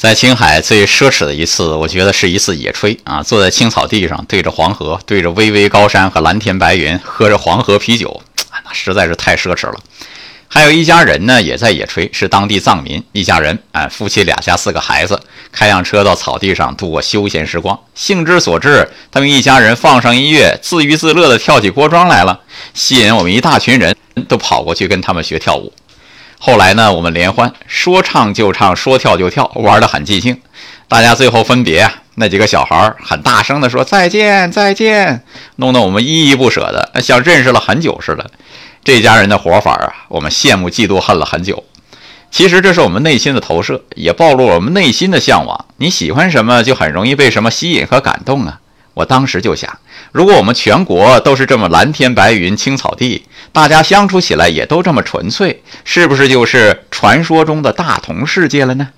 在青海最奢侈的一次，我觉得是一次野炊啊！坐在青草地上，对着黄河，对着巍巍高山和蓝天白云，喝着黄河啤酒，那实在是太奢侈了。还有一家人呢，也在野炊，是当地藏民一家人，哎，夫妻俩加四个孩子，开辆车到草地上度过休闲时光。兴之所至，他们一家人放上音乐，自娱自乐地跳起锅庄来了，吸引我们一大群人都跑过去跟他们学跳舞。后来呢，我们联欢，说唱就唱，说跳就跳，玩得很尽兴。大家最后分别啊，那几个小孩很大声地说再见再见，弄得我们依依不舍的，像认识了很久似的。这家人的活法啊，我们羡慕嫉妒恨了很久。其实这是我们内心的投射，也暴露了我们内心的向往。你喜欢什么，就很容易被什么吸引和感动啊。我当时就想，如果我们全国都是这么蓝天白云、青草地，大家相处起来也都这么纯粹，是不是就是传说中的大同世界了呢？